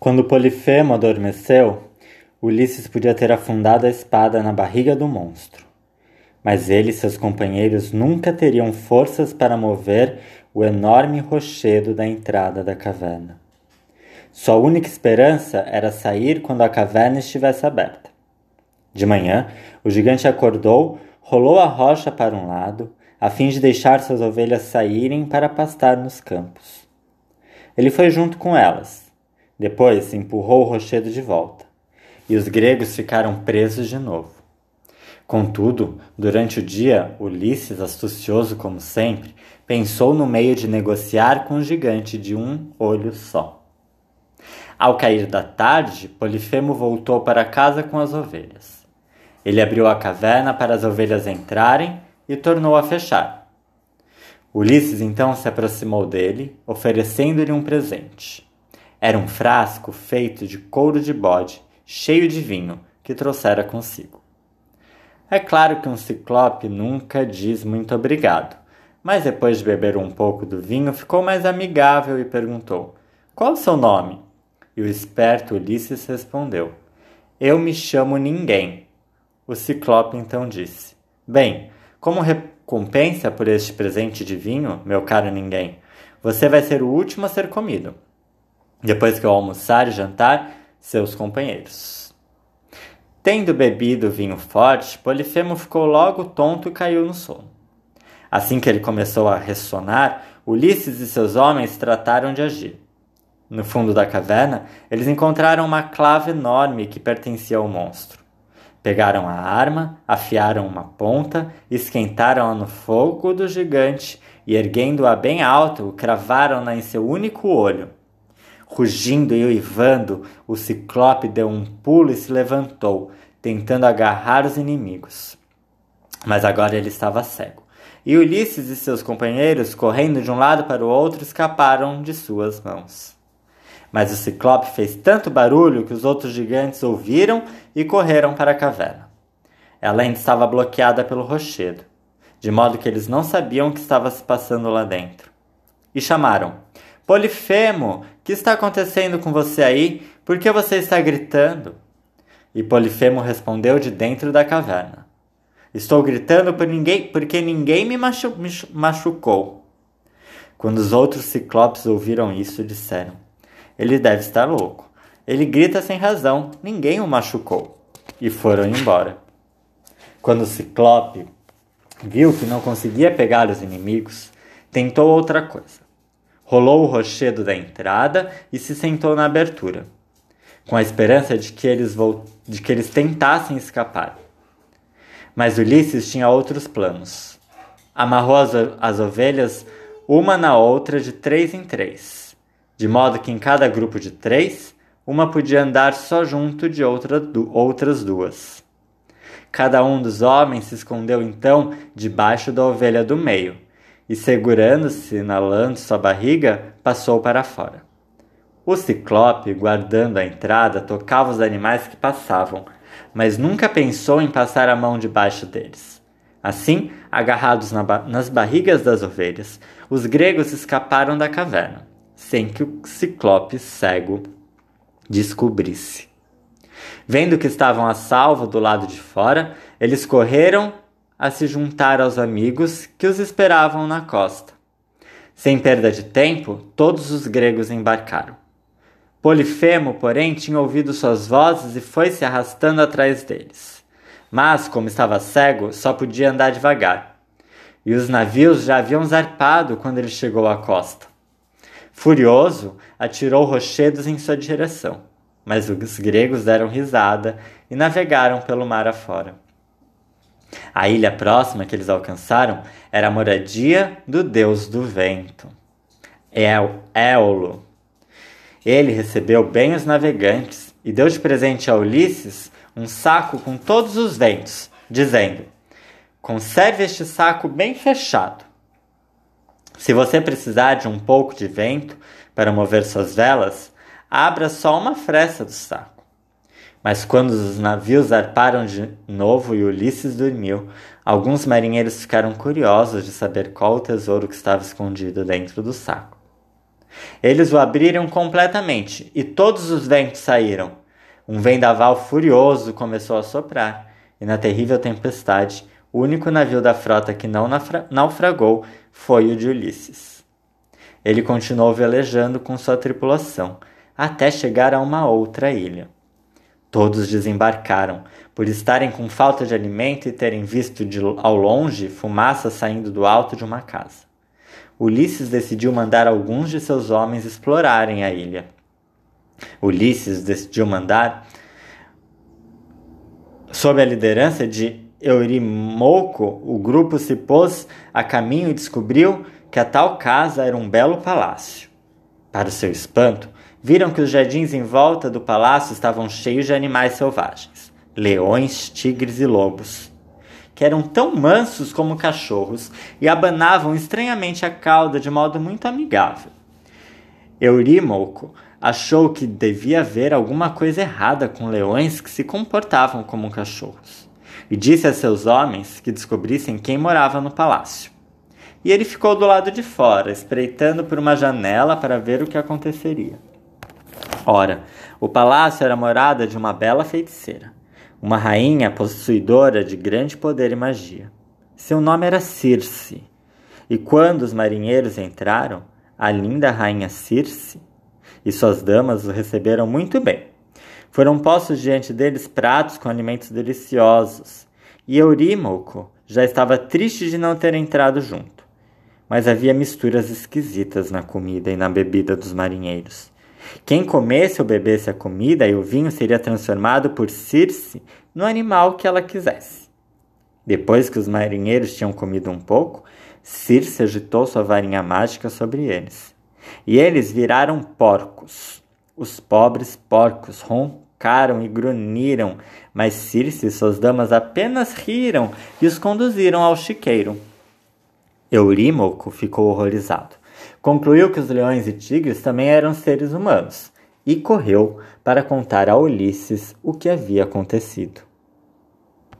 Quando Polifemo adormeceu, Ulisses podia ter afundado a espada na barriga do monstro. Mas ele e seus companheiros nunca teriam forças para mover o enorme rochedo da entrada da caverna. Sua única esperança era sair quando a caverna estivesse aberta. De manhã, o gigante acordou, rolou a rocha para um lado, a fim de deixar suas ovelhas saírem para pastar nos campos. Ele foi junto com elas. Depois empurrou o rochedo de volta, e os gregos ficaram presos de novo. Contudo, durante o dia, Ulisses, astucioso como sempre, pensou no meio de negociar com o gigante de um olho só. Ao cair da tarde, Polifemo voltou para casa com as ovelhas. Ele abriu a caverna para as ovelhas entrarem e tornou a fechar. Ulisses então se aproximou dele, oferecendo-lhe um presente. Era um frasco feito de couro de bode, cheio de vinho, que trouxera consigo. É claro que um ciclope nunca diz muito obrigado, mas depois de beber um pouco do vinho ficou mais amigável e perguntou: Qual o seu nome? E o esperto Ulisses respondeu: Eu me chamo Ninguém. O Ciclope então disse: Bem, como recompensa por este presente de vinho, meu caro Ninguém, você vai ser o último a ser comido. Depois que eu almoçar e jantar, seus companheiros. Tendo bebido vinho forte, Polifemo ficou logo tonto e caiu no sono. Assim que ele começou a ressonar, Ulisses e seus homens trataram de agir. No fundo da caverna, eles encontraram uma clava enorme que pertencia ao monstro. Pegaram a arma, afiaram uma ponta, esquentaram-a no fogo do gigante e, erguendo-a bem alto, cravaram-na em seu único olho. Rugindo e uivando, o ciclope deu um pulo e se levantou, tentando agarrar os inimigos. Mas agora ele estava cego. E Ulisses e seus companheiros, correndo de um lado para o outro, escaparam de suas mãos. Mas o ciclope fez tanto barulho que os outros gigantes ouviram e correram para a caverna. Ela ainda estava bloqueada pelo rochedo, de modo que eles não sabiam o que estava se passando lá dentro. E chamaram: Polifemo, que está acontecendo com você aí? Por que você está gritando? E Polifemo respondeu de dentro da caverna: Estou gritando por ninguém, porque ninguém me, machu me machucou. Quando os outros ciclopes ouviram isso, disseram: ele deve estar louco. Ele grita sem razão, ninguém o machucou. E foram embora. Quando o Ciclope viu que não conseguia pegar os inimigos, tentou outra coisa. Rolou o rochedo da entrada e se sentou na abertura, com a esperança de que eles, de que eles tentassem escapar. Mas Ulisses tinha outros planos. Amarrou as, as ovelhas uma na outra de três em três de modo que em cada grupo de três, uma podia andar só junto de outra, du outras duas. Cada um dos homens se escondeu então debaixo da ovelha do meio, e segurando-se na de sua barriga, passou para fora. O ciclope, guardando a entrada, tocava os animais que passavam, mas nunca pensou em passar a mão debaixo deles. Assim, agarrados na ba nas barrigas das ovelhas, os gregos escaparam da caverna sem que o ciclope cego descobrisse. Vendo que estavam a salvo do lado de fora, eles correram a se juntar aos amigos que os esperavam na costa. Sem perda de tempo, todos os gregos embarcaram. Polifemo, porém, tinha ouvido suas vozes e foi se arrastando atrás deles. Mas, como estava cego, só podia andar devagar. E os navios já haviam zarpado quando ele chegou à costa. Furioso, atirou rochedos em sua direção, mas os gregos deram risada e navegaram pelo mar afora. A ilha próxima que eles alcançaram era a moradia do deus do vento, Éolo. Ele recebeu bem os navegantes e deu de presente a Ulisses um saco com todos os ventos, dizendo: Conserve este saco bem fechado. Se você precisar de um pouco de vento para mover suas velas, abra só uma fresta do saco. Mas quando os navios zarparam de novo e Ulisses dormiu, alguns marinheiros ficaram curiosos de saber qual o tesouro que estava escondido dentro do saco. Eles o abriram completamente e todos os ventos saíram. Um vendaval furioso começou a soprar, e na terrível tempestade, o único navio da frota que não naufragou foi o de Ulisses. Ele continuou velejando com sua tripulação, até chegar a uma outra ilha. Todos desembarcaram, por estarem com falta de alimento e terem visto de, ao longe fumaça saindo do alto de uma casa. Ulisses decidiu mandar alguns de seus homens explorarem a ilha. Ulisses decidiu mandar, sob a liderança de Eurimouco, o grupo se pôs a caminho e descobriu que a tal casa era um belo palácio. Para seu espanto, viram que os jardins em volta do palácio estavam cheios de animais selvagens, leões, tigres e lobos que eram tão mansos como cachorros e abanavam estranhamente a cauda de modo muito amigável. Eurímoco achou que devia haver alguma coisa errada com leões que se comportavam como cachorros, e disse a seus homens que descobrissem quem morava no palácio. E ele ficou do lado de fora, espreitando por uma janela para ver o que aconteceria. Ora, o palácio era morada de uma bela feiticeira uma rainha possuidora de grande poder e magia. Seu nome era Circe, e quando os marinheiros entraram, a linda rainha Circe e suas damas o receberam muito bem. Foram postos diante deles pratos com alimentos deliciosos, e Eurímoco já estava triste de não ter entrado junto. Mas havia misturas esquisitas na comida e na bebida dos marinheiros. Quem comesse ou bebesse a comida e o vinho seria transformado por Circe no animal que ela quisesse. Depois que os marinheiros tinham comido um pouco, Circe agitou sua varinha mágica sobre eles. E eles viraram porcos. Os pobres porcos roncaram e grunhiram, mas Circe e suas damas apenas riram e os conduziram ao chiqueiro. Eurímoco ficou horrorizado. Concluiu que os leões e tigres também eram seres humanos e correu para contar a Ulisses o que havia acontecido.